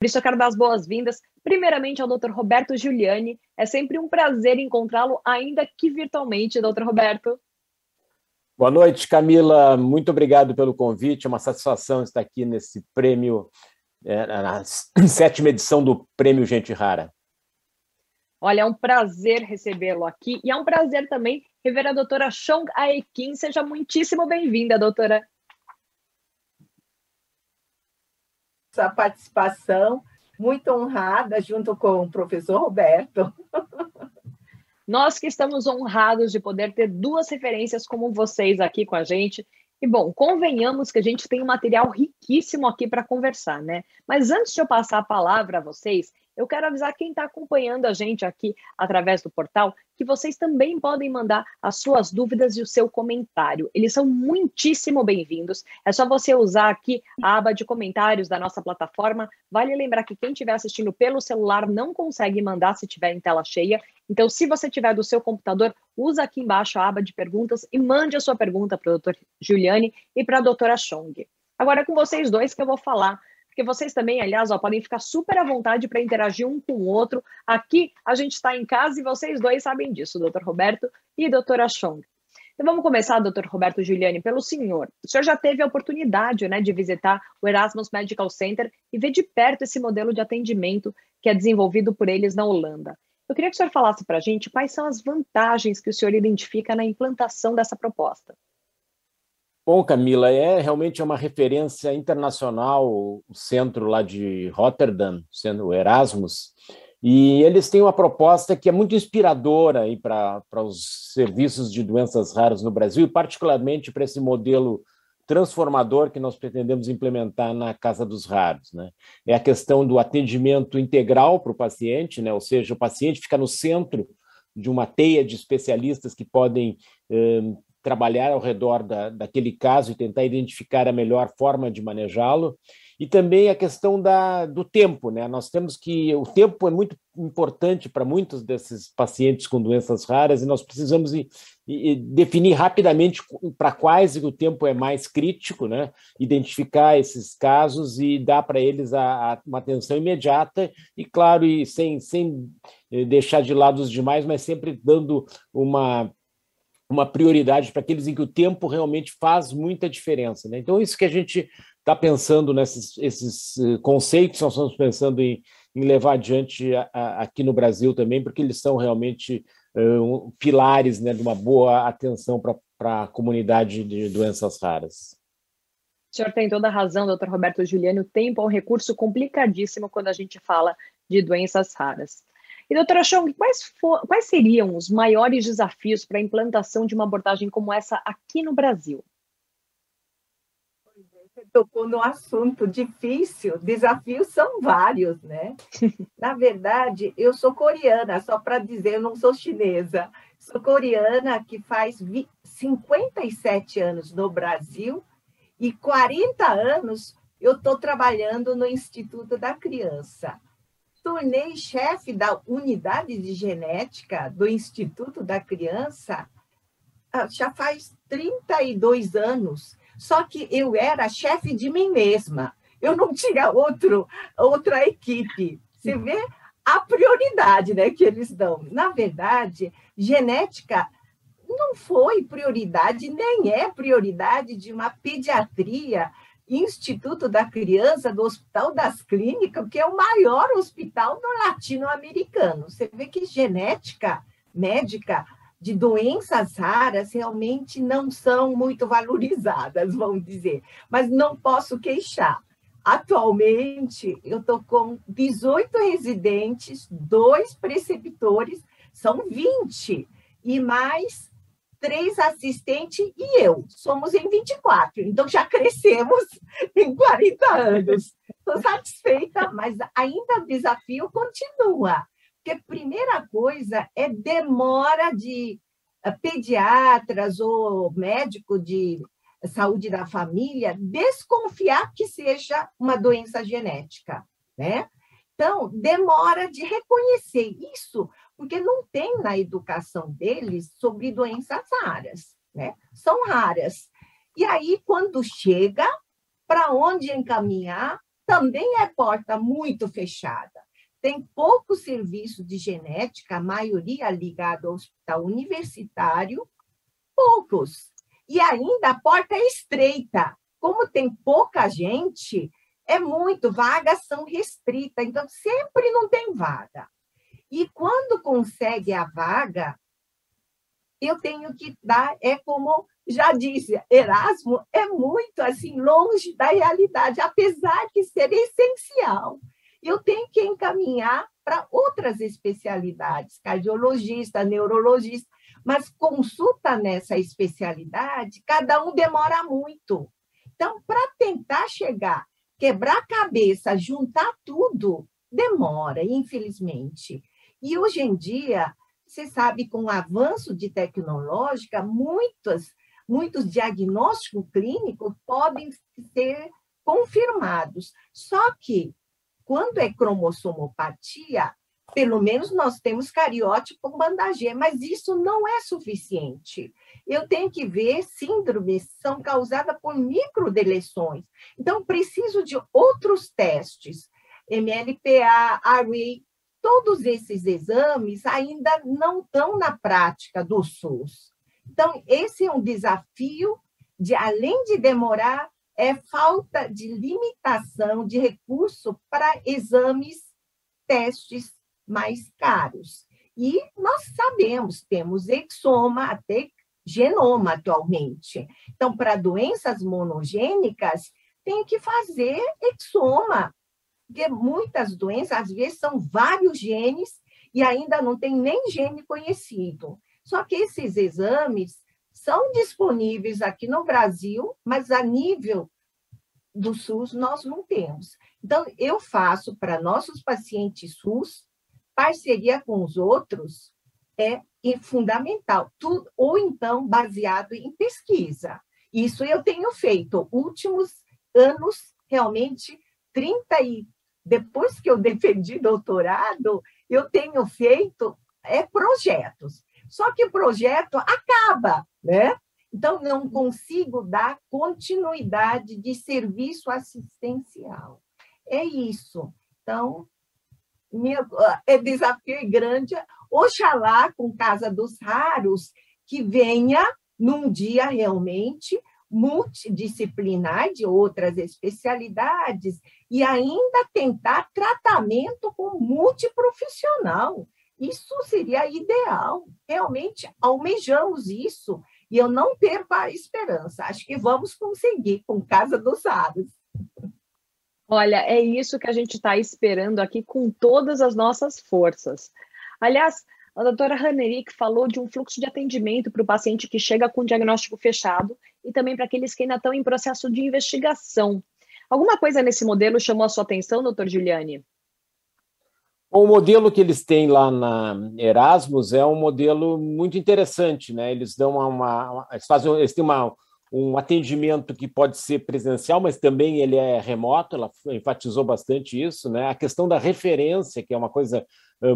Por isso, eu quero dar as boas-vindas, primeiramente, ao Dr. Roberto Giuliani. É sempre um prazer encontrá-lo, ainda que virtualmente, Dr. Roberto. Boa noite, Camila. Muito obrigado pelo convite. É uma satisfação estar aqui nesse prêmio, é, na sétima edição do Prêmio Gente Rara. Olha, é um prazer recebê-lo aqui e é um prazer também rever a doutora Chong Aekin. Seja muitíssimo bem-vinda, doutora. Sua participação, muito honrada, junto com o professor Roberto. Nós que estamos honrados de poder ter duas referências como vocês aqui com a gente. E bom, convenhamos que a gente tem um material riquíssimo aqui para conversar, né? Mas antes de eu passar a palavra a vocês, eu quero avisar quem está acompanhando a gente aqui através do portal que vocês também podem mandar as suas dúvidas e o seu comentário. Eles são muitíssimo bem-vindos. É só você usar aqui a aba de comentários da nossa plataforma. Vale lembrar que quem estiver assistindo pelo celular não consegue mandar se estiver em tela cheia. Então, se você tiver do seu computador, usa aqui embaixo a aba de perguntas e mande a sua pergunta para o Dr. Giuliani e para a doutora Chong. Agora é com vocês dois que eu vou falar porque vocês também, aliás, ó, podem ficar super à vontade para interagir um com o outro. Aqui a gente está em casa e vocês dois sabem disso, doutor Roberto e doutora Chong. Então vamos começar, doutor Roberto Giuliani, pelo senhor. O senhor já teve a oportunidade né, de visitar o Erasmus Medical Center e ver de perto esse modelo de atendimento que é desenvolvido por eles na Holanda. Eu queria que o senhor falasse para a gente quais são as vantagens que o senhor identifica na implantação dessa proposta. Bom, Camila, é realmente uma referência internacional o centro lá de Rotterdam, sendo o Erasmus, e eles têm uma proposta que é muito inspiradora para os serviços de doenças raras no Brasil, e particularmente para esse modelo transformador que nós pretendemos implementar na Casa dos Raros. Né? É a questão do atendimento integral para o paciente, né? ou seja, o paciente fica no centro de uma teia de especialistas que podem eh, trabalhar ao redor da, daquele caso e tentar identificar a melhor forma de manejá-lo. E também a questão da, do tempo, né? Nós temos que. O tempo é muito importante para muitos desses pacientes com doenças raras e nós precisamos ir, ir, definir rapidamente para quais o tempo é mais crítico, né? Identificar esses casos e dar para eles a, a, uma atenção imediata e, claro, e sem, sem eh, deixar de lado os demais, mas sempre dando uma uma prioridade para aqueles em que o tempo realmente faz muita diferença. Né? Então, isso que a gente está pensando nesses esses eh, conceitos, nós estamos pensando em, em levar adiante a, a, aqui no Brasil também, porque eles são realmente uh, pilares né, de uma boa atenção para a comunidade de doenças raras. O senhor tem toda a razão, doutor Roberto Giuliani. O tempo é um recurso complicadíssimo quando a gente fala de doenças raras. E, doutora Chong, quais, for, quais seriam os maiores desafios para a implantação de uma abordagem como essa aqui no Brasil? Você tocou no assunto difícil, desafios são vários, né? Na verdade, eu sou coreana, só para dizer, eu não sou chinesa. Sou coreana que faz 57 anos no Brasil e 40 anos eu estou trabalhando no Instituto da Criança tornei chefe da unidade de genética do Instituto da Criança ah, já faz 32 anos. Só que eu era chefe de mim mesma. Eu não tinha outro, outra equipe. Você vê a prioridade né, que eles dão. Na verdade, genética não foi prioridade, nem é prioridade de uma pediatria Instituto da Criança do Hospital das Clínicas, que é o maior hospital latino-americano. Você vê que genética médica de doenças raras realmente não são muito valorizadas, vamos dizer. Mas não posso queixar. Atualmente, eu estou com 18 residentes, dois preceptores, são 20, e mais três assistentes e eu. Somos em 24, então já crescemos em 40 anos. Estou satisfeita, mas ainda o desafio continua. Porque primeira coisa é demora de eh, pediatras ou médico de saúde da família desconfiar que seja uma doença genética, né? Então, demora de reconhecer isso porque não tem na educação deles sobre doenças raras, né? São raras. E aí, quando chega, para onde encaminhar, também é porta muito fechada. Tem pouco serviço de genética, a maioria ligado ao hospital universitário, poucos. E ainda a porta é estreita. Como tem pouca gente, é muito, vagas são restritas, então sempre não tem vaga. E quando consegue a vaga, eu tenho que dar, é como já disse, Erasmo é muito assim longe da realidade, apesar de ser essencial. Eu tenho que encaminhar para outras especialidades, cardiologista, neurologista, mas consulta nessa especialidade, cada um demora muito. Então, para tentar chegar, quebrar a cabeça, juntar tudo, demora, infelizmente. E hoje em dia, você sabe, com o avanço de tecnológica, muitas, muitos diagnósticos clínicos podem ser confirmados. Só que, quando é cromossomopatia, pelo menos nós temos cariótipo com mas isso não é suficiente. Eu tenho que ver síndromes que são causadas por microdeleções. Então, preciso de outros testes, MLPA, ARI, todos esses exames ainda não estão na prática do SUS. Então, esse é um desafio de, além de demorar, é falta de limitação de recurso para exames, testes mais caros. E nós sabemos, temos exoma, até genoma atualmente. Então, para doenças monogênicas, tem que fazer exoma, porque muitas doenças, às vezes, são vários genes e ainda não tem nem gene conhecido. Só que esses exames são disponíveis aqui no Brasil, mas a nível do SUS nós não temos. Então, eu faço para nossos pacientes SUS, parceria com os outros é fundamental, tudo, ou então baseado em pesquisa. Isso eu tenho feito últimos anos, realmente, 30 e depois que eu defendi doutorado, eu tenho feito é, projetos. Só que o projeto acaba, né? Então, não consigo dar continuidade de serviço assistencial. É isso. Então, minha, é desafio grande. Oxalá, com Casa dos Raros, que venha num dia realmente multidisciplinar de outras especialidades e ainda tentar tratamento com multiprofissional. Isso seria ideal. Realmente almejamos isso e eu não perco a esperança. Acho que vamos conseguir com Casa dos Aros. Olha, é isso que a gente está esperando aqui com todas as nossas forças. Aliás, a doutora Hanerick falou de um fluxo de atendimento para o paciente que chega com diagnóstico fechado e também para aqueles que ainda estão em processo de investigação. Alguma coisa nesse modelo chamou a sua atenção, doutor Giuliani? O modelo que eles têm lá na Erasmus é um modelo muito interessante, né? Eles dão uma, uma eles fazem, eles têm uma, um atendimento que pode ser presencial, mas também ele é remoto. Ela enfatizou bastante isso, né? A questão da referência, que é uma coisa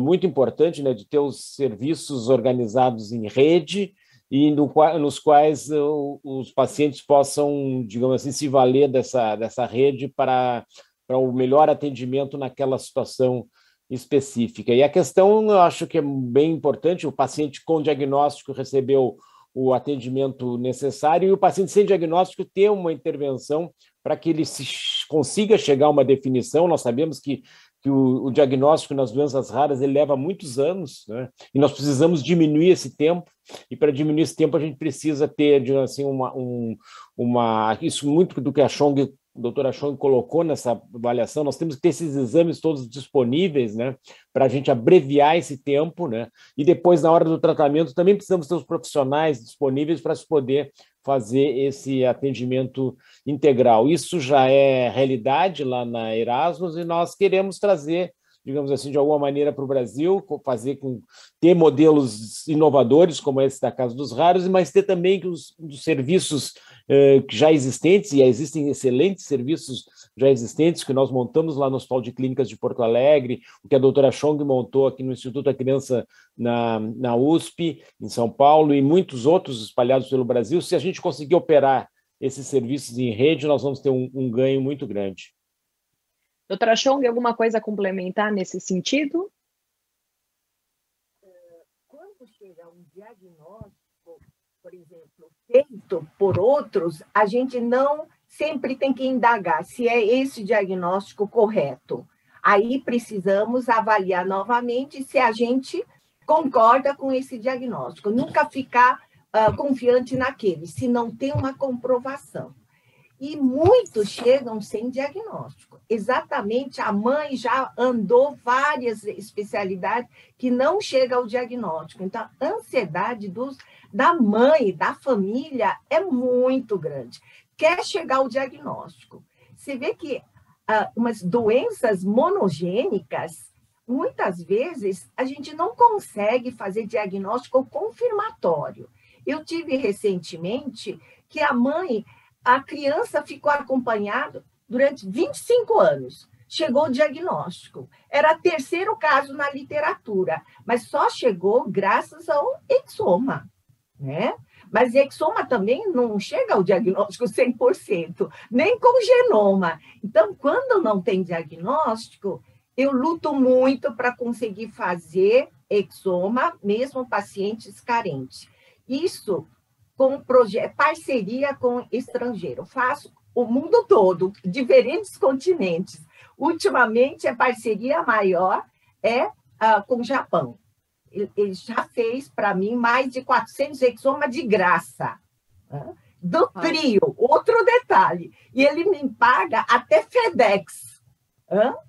muito importante, né? De ter os serviços organizados em rede e no, nos quais os pacientes possam, digamos assim, se valer dessa, dessa rede para, para o melhor atendimento naquela situação específica. E a questão, eu acho que é bem importante, o paciente com diagnóstico recebeu o atendimento necessário e o paciente sem diagnóstico ter uma intervenção para que ele se consiga chegar a uma definição. Nós sabemos que que o, o, diagnóstico nas doenças raras ele leva muitos anos, né? e nós precisamos diminuir esse tempo, e para diminuir esse tempo a gente precisa ter, assim, uma, um, uma isso muito do que a Chong, doutora Chong colocou nessa avaliação, nós temos que ter esses exames todos disponíveis, né, para a gente abreviar esse tempo, né, e depois, na hora do tratamento, também precisamos ter os profissionais disponíveis para se poder fazer esse atendimento integral. Isso já é realidade lá na Erasmus e nós queremos trazer, digamos assim, de alguma maneira para o Brasil, fazer com ter modelos inovadores como esse da Casa dos Raros, mas ter também os, os serviços eh, já existentes, e existem excelentes serviços já existentes que nós montamos lá no Hospital de Clínicas de Porto Alegre, o que a doutora Chong montou aqui no Instituto da Criança na, na USP, em São Paulo, e muitos outros espalhados pelo Brasil. Se a gente conseguir operar esses serviços em rede, nós vamos ter um, um ganho muito grande. Doutora Chong, alguma coisa a complementar nesse sentido? Quando chega um diagnóstico, por exemplo, feito por outros, a gente não sempre tem que indagar se é esse diagnóstico correto. Aí precisamos avaliar novamente se a gente concorda com esse diagnóstico. Nunca ficar uh, confiante naquele, se não tem uma comprovação. E muitos chegam sem diagnóstico. Exatamente, a mãe já andou várias especialidades que não chega ao diagnóstico. Então, a ansiedade dos, da mãe, da família, é muito grande. Quer chegar ao diagnóstico. Você vê que uh, umas doenças monogênicas, muitas vezes a gente não consegue fazer diagnóstico confirmatório. Eu tive recentemente que a mãe, a criança ficou acompanhada durante 25 anos. Chegou o diagnóstico. Era terceiro caso na literatura, mas só chegou graças ao exoma, né? Mas exoma também não chega ao diagnóstico 100%, nem com genoma. Então, quando não tem diagnóstico, eu luto muito para conseguir fazer exoma, mesmo pacientes carentes. Isso com parceria com estrangeiro. Faço o mundo todo, diferentes continentes. Ultimamente, a parceria maior é uh, com o Japão ele já fez para mim mais de 400 exomas de graça. Né? Do trio, outro detalhe. E ele me paga até FedEx.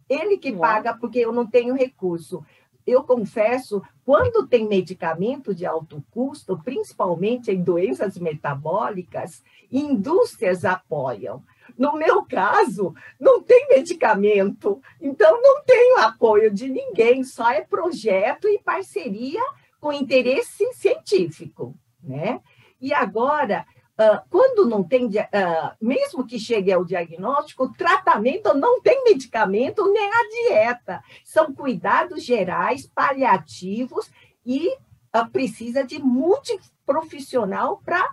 Ele que paga porque eu não tenho recurso. Eu confesso, quando tem medicamento de alto custo, principalmente em doenças metabólicas, indústrias apoiam. No meu caso, não tem medicamento, então não tenho apoio de ninguém, só é projeto e parceria com interesse científico, né? E agora, quando não tem, mesmo que chegue ao diagnóstico, o tratamento não tem medicamento nem a dieta. São cuidados gerais, paliativos e precisa de multiprofissional para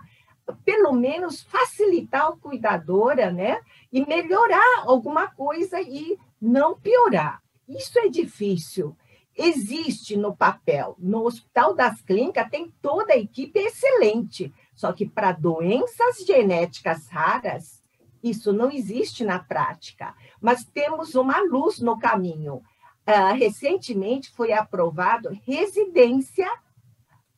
pelo menos facilitar a cuidadora, né? E melhorar alguma coisa e não piorar. Isso é difícil. Existe no papel. No Hospital das Clínicas tem toda a equipe excelente. Só que para doenças genéticas raras, isso não existe na prática. Mas temos uma luz no caminho. Uh, recentemente foi aprovado residência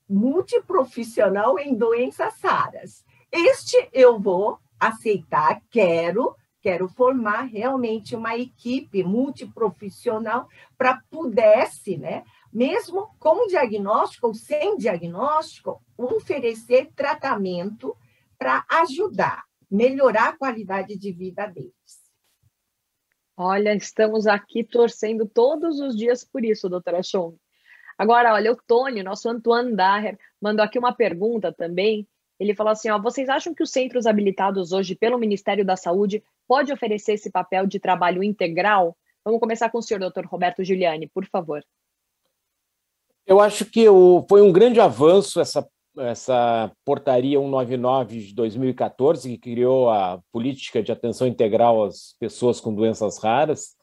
multiprofissional em doenças raras. Este eu vou aceitar, quero, quero formar realmente uma equipe multiprofissional para pudesse, né, mesmo com diagnóstico ou sem diagnóstico, oferecer tratamento para ajudar, melhorar a qualidade de vida deles. Olha, estamos aqui torcendo todos os dias por isso, doutora Chong. Agora, olha, o Tony, nosso Antoine Daher, mandou aqui uma pergunta também. Ele falou assim: ó, vocês acham que os centros habilitados hoje pelo Ministério da Saúde pode oferecer esse papel de trabalho integral? Vamos começar com o senhor, doutor Roberto Giuliani, por favor. Eu acho que foi um grande avanço essa, essa portaria 199 de 2014, que criou a política de atenção integral às pessoas com doenças raras.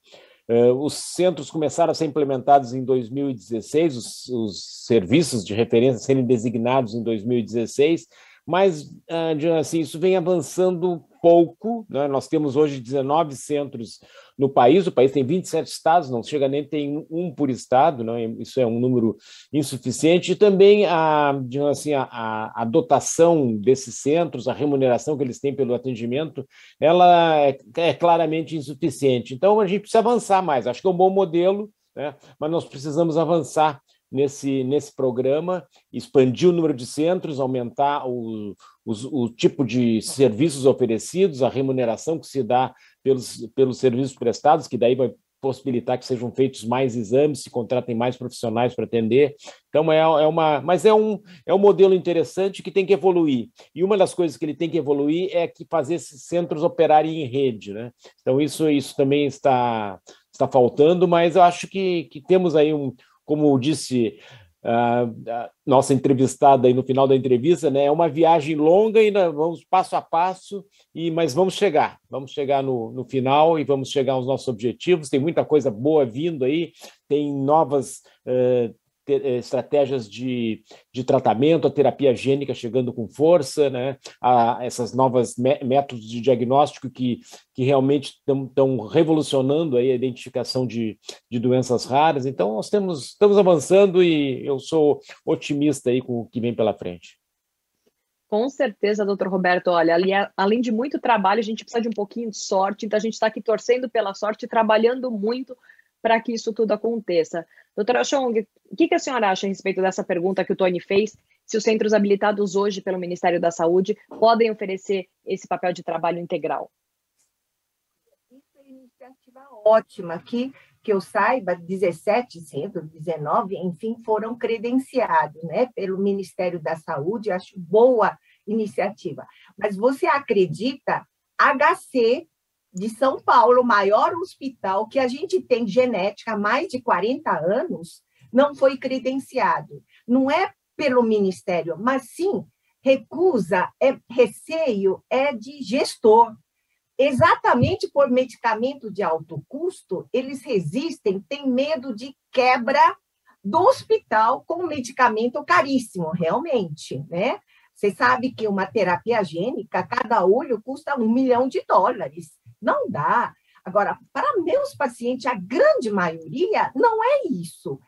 Uh, os centros começaram a ser implementados em 2016, os, os serviços de referência serem designados em 2016, mas uh, assim, isso vem avançando pouco. Né? Nós temos hoje 19 centros no país, o país tem 27 estados, não chega nem tem um por estado, né? isso é um número insuficiente, e também a, assim, a, a, dotação desses centros, a remuneração que eles têm pelo atendimento, ela é, é claramente insuficiente. Então, a gente precisa avançar mais, acho que é um bom modelo, né? mas nós precisamos avançar nesse, nesse programa, expandir o número de centros, aumentar o, o, o tipo de serviços oferecidos, a remuneração que se dá pelos, pelos serviços prestados, que daí vai possibilitar que sejam feitos mais exames, se contratem mais profissionais para atender. Então, é, é uma. Mas é um, é um modelo interessante que tem que evoluir. E uma das coisas que ele tem que evoluir é que fazer esses centros operarem em rede. Né? Então, isso, isso também está, está faltando, mas eu acho que, que temos aí um, como disse a, nossa entrevistada aí no final da entrevista, né? É uma viagem longa, ainda vamos passo a passo, e mas vamos chegar, vamos chegar no, no final e vamos chegar aos nossos objetivos. Tem muita coisa boa vindo aí, tem novas uh, eh, estratégias de, de tratamento, a terapia gênica chegando com força, né? a, essas novas métodos de diagnóstico que, que realmente estão revolucionando aí a identificação de, de doenças raras. Então, nós temos, estamos avançando e eu sou otimista aí com o que vem pela frente. Com certeza, doutor Roberto. Olha, ali, além de muito trabalho, a gente precisa de um pouquinho de sorte, então a gente está aqui torcendo pela sorte, trabalhando muito para que isso tudo aconteça. Doutora Chong, o que, que a senhora acha a respeito dessa pergunta que o Tony fez? Se os centros habilitados hoje pelo Ministério da Saúde podem oferecer esse papel de trabalho integral? É iniciativa ótima aqui, que eu saiba, 17 centros, 19, enfim, foram credenciados né, pelo Ministério da Saúde, acho boa iniciativa. Mas você acredita, HC de São Paulo, o maior hospital que a gente tem genética há mais de 40 anos, não foi credenciado. Não é pelo Ministério, mas sim recusa, é receio é de gestor. Exatamente por medicamento de alto custo, eles resistem, têm medo de quebra do hospital com medicamento caríssimo, realmente, né? Você sabe que uma terapia gênica, cada olho custa um milhão de dólares. Não dá. Agora, para meus pacientes, a grande maioria não é isso.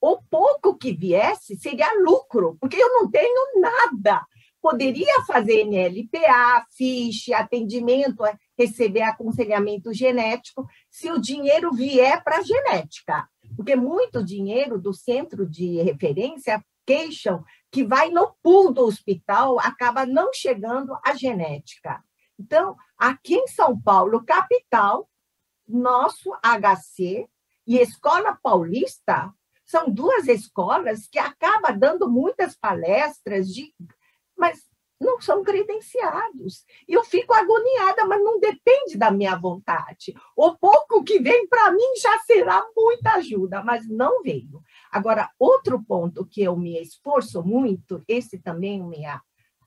O pouco que viesse seria lucro, porque eu não tenho nada. Poderia fazer NLPA, fiche, atendimento, é, receber aconselhamento genético, se o dinheiro vier para a genética. Porque muito dinheiro do centro de referência queixam que vai no pool do hospital, acaba não chegando à genética. Então, aqui em São Paulo, capital, nosso HC e Escola Paulista são duas escolas que acabam dando muitas palestras de mas não são credenciados. E eu fico agoniada, mas não depende da minha vontade. O pouco que vem para mim já será muita ajuda, mas não veio. Agora, outro ponto que eu me esforço muito, esse também é minha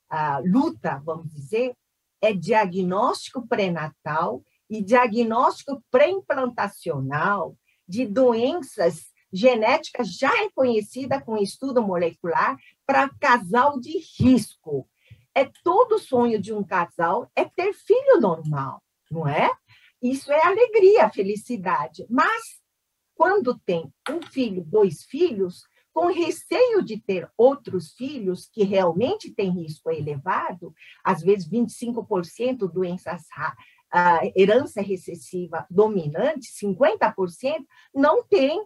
a luta, vamos dizer, é diagnóstico pré-natal e diagnóstico pré-implantacional de doenças genéticas já reconhecidas com estudo molecular para casal de risco. É todo sonho de um casal é ter filho normal, não é? Isso é alegria, felicidade. Mas quando tem um filho, dois filhos, com receio de ter outros filhos que realmente têm risco elevado, às vezes 25% doenças a herança recessiva dominante, 50% não tem,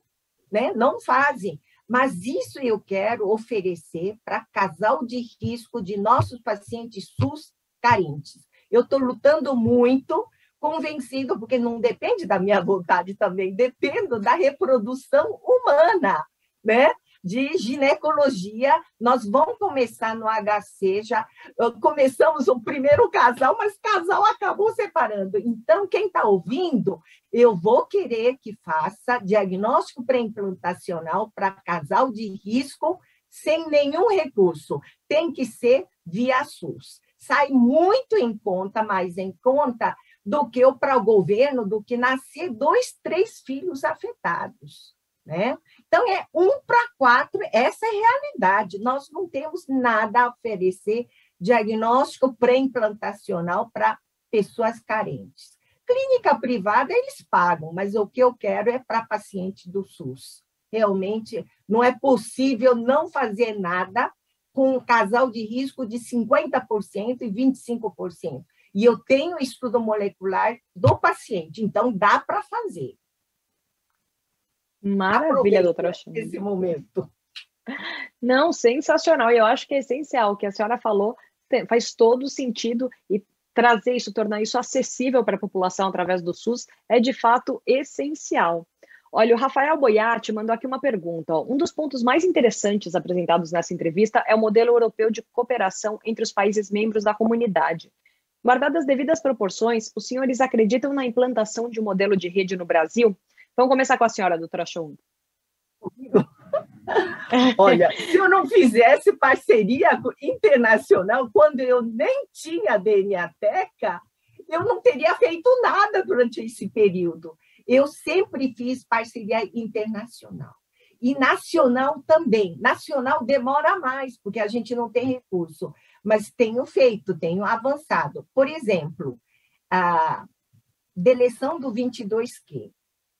né, não fazem. Mas isso eu quero oferecer para casal de risco de nossos pacientes SUS carentes. Eu estou lutando muito, convencido, porque não depende da minha vontade também, dependo da reprodução humana, né? De ginecologia. Nós vamos começar no HC, já começamos o primeiro casal, mas casal acabou separando. Então, quem está ouvindo, eu vou querer que faça diagnóstico pré-implantacional para casal de risco sem nenhum recurso. Tem que ser via SUS. Sai muito em conta, mais em conta do que para o governo, do que nascer dois, três filhos afetados. Né? Então, é um para quatro, essa é a realidade. Nós não temos nada a oferecer diagnóstico pré-implantacional para pessoas carentes. Clínica privada, eles pagam, mas o que eu quero é para paciente do SUS. Realmente, não é possível não fazer nada com um casal de risco de 50% e 25%. E eu tenho estudo molecular do paciente, então dá para fazer. Maravilha, doutora Chumbo. Esse momento. Não, sensacional. E eu acho que é essencial. O que a senhora falou faz todo sentido e trazer isso, tornar isso acessível para a população através do SUS é de fato essencial. Olha, o Rafael Boiati mandou aqui uma pergunta. Ó. Um dos pontos mais interessantes apresentados nessa entrevista é o modelo europeu de cooperação entre os países membros da comunidade. Guardadas as devidas proporções, os senhores acreditam na implantação de um modelo de rede no Brasil? Vamos começar com a senhora, doutora Chung. Olha, se eu não fizesse parceria internacional, quando eu nem tinha DNA Teca, eu não teria feito nada durante esse período. Eu sempre fiz parceria internacional. E nacional também. Nacional demora mais, porque a gente não tem recurso, mas tenho feito, tenho avançado. Por exemplo, a deleção do 22Q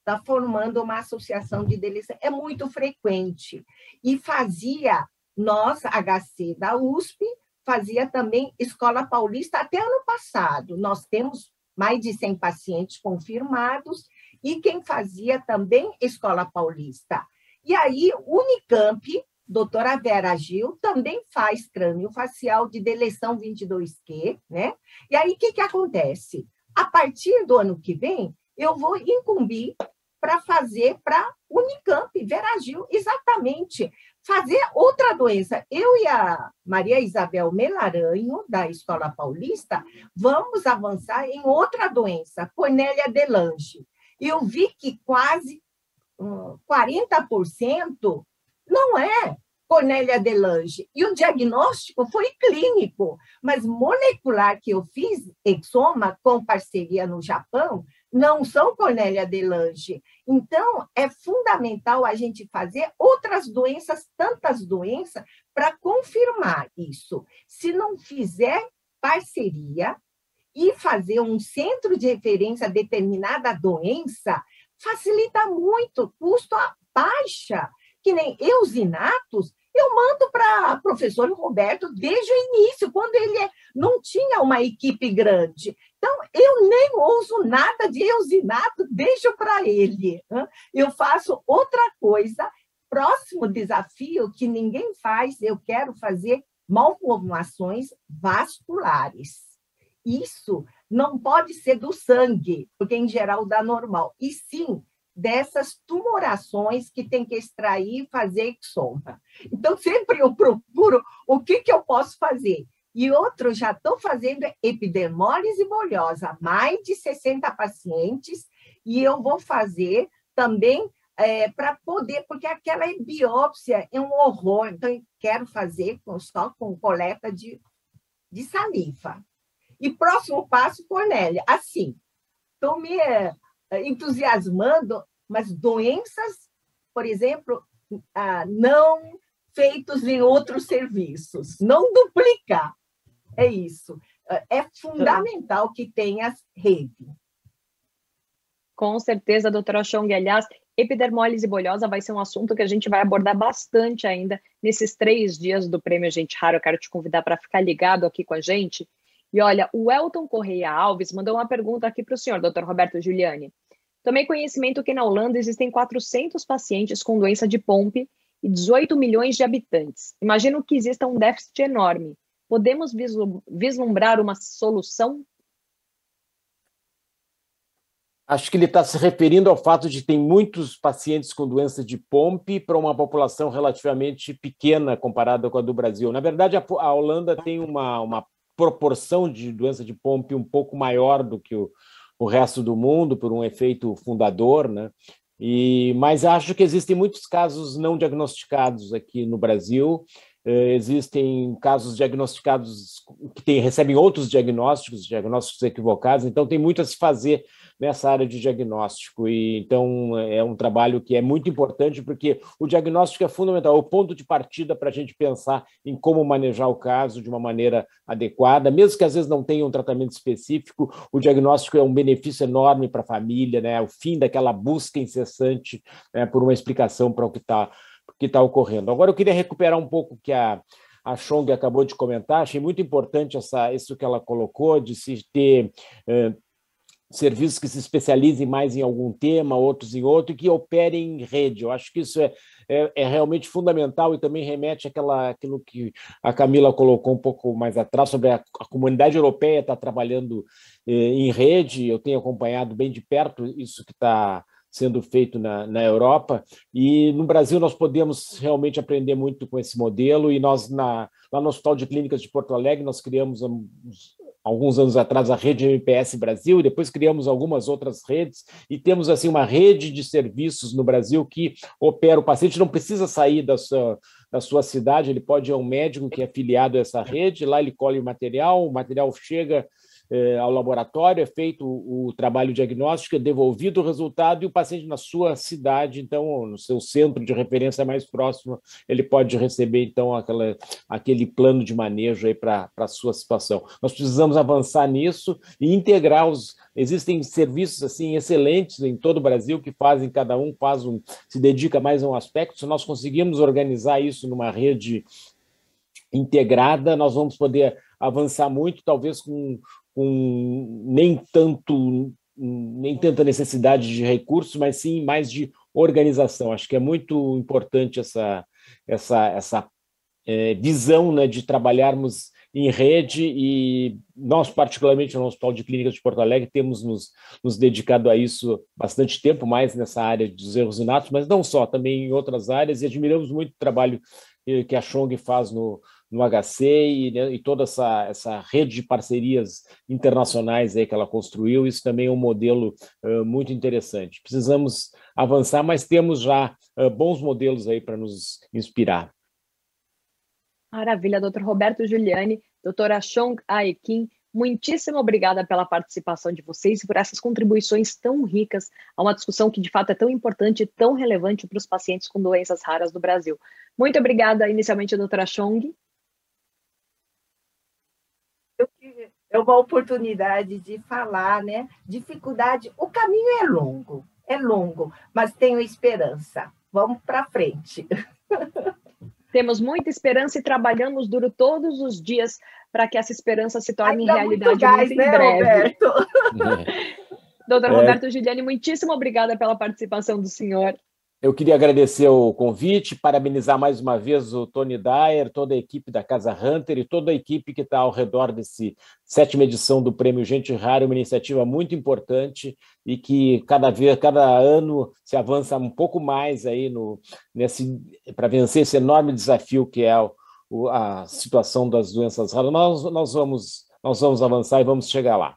está formando uma associação de deleção, é muito frequente. E fazia, nós, HC da USP, fazia também Escola Paulista até ano passado. Nós temos mais de 100 pacientes confirmados e quem fazia também Escola Paulista. E aí, Unicamp, doutora Vera Gil, também faz crânio facial de deleção 22Q, né? E aí, o que, que acontece? A partir do ano que vem, eu vou incumbir para fazer para Unicamp, Vera Gil, exatamente, fazer outra doença. Eu e a Maria Isabel Melaranho, da Escola Paulista, vamos avançar em outra doença, Cornélia Delange. Eu vi que quase 40% não é Cornélia Delange. E o diagnóstico foi clínico, mas molecular que eu fiz, exoma, com parceria no Japão, não são Cornélia Delange. Então, é fundamental a gente fazer outras doenças, tantas doenças, para confirmar isso. Se não fizer parceria e fazer um centro de referência a determinada doença, facilita muito, custo baixa. Que nem eusinatos, eu mando para o professor Roberto desde o início, quando ele é, não tinha uma equipe grande. Então, eu nem uso nada de eusinato, deixo para ele. Eu faço outra coisa. Próximo desafio que ninguém faz, eu quero fazer malformações vasculares. Isso não pode ser do sangue, porque em geral dá normal, e sim dessas tumorações que tem que extrair e fazer exoma. Então, sempre eu procuro o que, que eu posso fazer. E outro, já estou fazendo epidermólise bolhosa, mais de 60 pacientes, e eu vou fazer também é, para poder, porque aquela biópsia é um horror, então eu quero fazer só com coleta de, de saliva. E próximo passo, Cornélia, assim, estou me é, entusiasmando, mas doenças, por exemplo, não feitos em outros serviços, não duplicar. É isso. É fundamental que tenha rede. Com certeza, doutora Chong. Aliás, epidermólise bolhosa vai ser um assunto que a gente vai abordar bastante ainda nesses três dias do Prêmio Gente Raro. Eu quero te convidar para ficar ligado aqui com a gente. E olha, o Elton Correia Alves mandou uma pergunta aqui para o senhor, doutor Roberto Giuliani. Tomei conhecimento que na Holanda existem 400 pacientes com doença de Pompe e 18 milhões de habitantes. Imagino que exista um déficit enorme. Podemos vislumbrar uma solução? Acho que ele está se referindo ao fato de ter muitos pacientes com doença de Pompe para uma população relativamente pequena comparada com a do Brasil. Na verdade, a, Holanda tem uma, uma proporção de doença de Pompe um pouco maior do que o, o resto do mundo, por um efeito fundador, né? E, mas acho que existem muitos casos não diagnosticados aqui no Brasil. Eh, existem casos diagnosticados que tem, recebem outros diagnósticos, diagnósticos equivocados, então tem muito a se fazer nessa área de diagnóstico. E então é um trabalho que é muito importante porque o diagnóstico é fundamental, é o ponto de partida para a gente pensar em como manejar o caso de uma maneira adequada, mesmo que às vezes não tenha um tratamento específico, o diagnóstico é um benefício enorme para a família, né? O fim daquela busca incessante né, por uma explicação para o que está que tá ocorrendo. Agora eu queria recuperar um pouco que a a Chong acabou de comentar, achei muito importante essa, isso que ela colocou, de se ter eh, serviços que se especializem mais em algum tema, outros em outro, e que operem em rede. Eu acho que isso é, é, é, realmente fundamental e também remete àquela, àquilo que a Camila colocou um pouco mais atrás, sobre a, a comunidade europeia estar tá trabalhando eh, em rede. Eu tenho acompanhado bem de perto isso que está sendo feito na, na Europa. E no Brasil nós podemos realmente aprender muito com esse modelo. E nós, na, lá no Hospital de Clínicas de Porto Alegre, nós criamos uns, alguns anos atrás a rede MPS Brasil, depois criamos algumas outras redes e temos assim uma rede de serviços no Brasil que opera. O paciente não precisa sair da sua, da sua cidade, ele pode ir a um médico que é afiliado a essa rede, lá ele colhe o material, o material chega ao laboratório, é feito o, o, trabalho diagnóstico, é devolvido o resultado e o paciente na sua cidade, então, no seu centro de referência mais próximo, ele pode receber, então, aquela, aquele plano de manejo aí para a sua situação. Nós precisamos avançar nisso e integrar os. Existem serviços assim excelentes em todo o Brasil que fazem, cada um faz um, se dedica mais a um aspecto. Se nós conseguirmos organizar isso numa rede integrada, nós vamos poder avançar muito, talvez com com nem tanto nem tanta necessidade de recursos, mas sim mais de organização. Acho que é muito importante essa essa essa é, visão né, de trabalharmos em rede e nós, particularmente no Hospital de Clínicas de Porto Alegre, temos nos, nos dedicado a isso bastante tempo, mais nessa área dos erros inatos, mas não só, também em outras áreas, e admiramos muito o trabalho que a Chong faz no, no HC e, né, e, toda essa, essa rede de parcerias internacionais aí que ela construiu, isso também é um modelo uh, muito interessante. Precisamos avançar, mas temos já uh, bons modelos aí para nos inspirar. Maravilha, doutor Roberto Giuliani, doutora Chong Aekin, Muitíssimo obrigada pela participação de vocês e por essas contribuições tão ricas a uma discussão que de fato é tão importante e tão relevante para os pacientes com doenças raras do Brasil. Muito obrigada, inicialmente, doutora Chong. É uma oportunidade de falar, né? Dificuldade, o caminho é longo, é longo, mas tenho esperança. Vamos para frente. Temos muita esperança e trabalhamos duro todos os dias para que essa esperança se torne realidade muito, gás, muito em né, breve. Roberto? Doutor é. Roberto Giuliani, muitíssimo obrigada pela participação do senhor. Eu queria agradecer o convite, parabenizar mais uma vez o Tony Dyer, toda a equipe da Casa Hunter e toda a equipe que está ao redor desse sétima edição do Prêmio Gente Rara, uma iniciativa muito importante e que cada vez, cada ano se avança um pouco mais aí no nesse para vencer esse enorme desafio que é o, a situação das doenças raras. Nós, nós vamos nós vamos avançar e vamos chegar lá.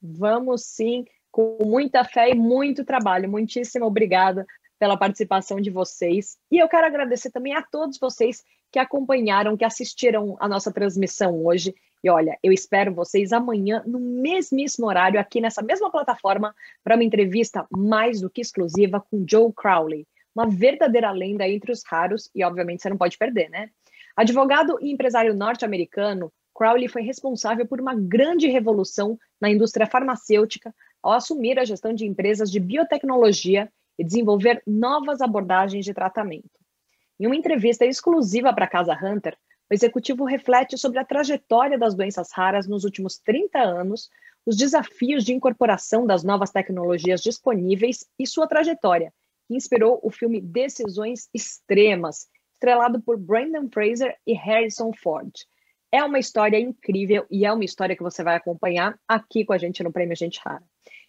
Vamos sim, com muita fé e muito trabalho. Muitíssimo obrigada pela participação de vocês. E eu quero agradecer também a todos vocês que acompanharam, que assistiram a nossa transmissão hoje. E olha, eu espero vocês amanhã, no mesmíssimo horário, aqui nessa mesma plataforma, para uma entrevista mais do que exclusiva com Joe Crowley, uma verdadeira lenda entre os raros, e obviamente você não pode perder, né? Advogado e empresário norte-americano, Crowley foi responsável por uma grande revolução na indústria farmacêutica ao assumir a gestão de empresas de biotecnologia e desenvolver novas abordagens de tratamento. Em uma entrevista exclusiva para a Casa Hunter, o executivo reflete sobre a trajetória das doenças raras nos últimos 30 anos, os desafios de incorporação das novas tecnologias disponíveis e sua trajetória, que inspirou o filme Decisões Extremas, estrelado por Brandon Fraser e Harrison Ford. É uma história incrível e é uma história que você vai acompanhar aqui com a gente no Prêmio Gente Rara.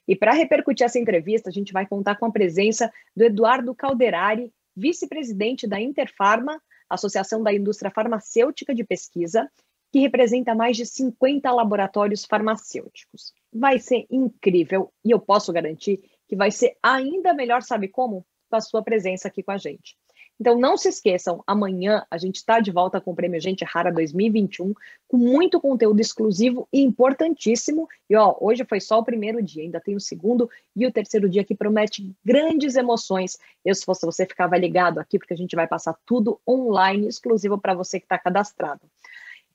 E para repercutir essa entrevista, a gente vai contar com a presença do Eduardo Calderari, vice-presidente da Interfarma, Associação da Indústria Farmacêutica de Pesquisa, que representa mais de 50 laboratórios farmacêuticos. Vai ser incrível e eu posso garantir que vai ser ainda melhor, sabe como? Com a sua presença aqui com a gente. Então não se esqueçam, amanhã a gente está de volta com o Prêmio Gente Rara 2021, com muito conteúdo exclusivo e importantíssimo. E ó, hoje foi só o primeiro dia, ainda tem o segundo e o terceiro dia que promete grandes emoções. Eu, se fosse você, ficava ligado aqui, porque a gente vai passar tudo online, exclusivo para você que está cadastrado.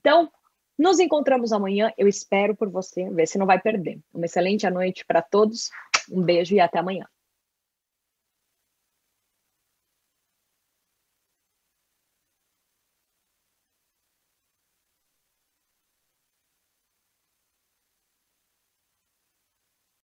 Então, nos encontramos amanhã. Eu espero por você, ver se não vai perder. Uma excelente noite para todos. Um beijo e até amanhã.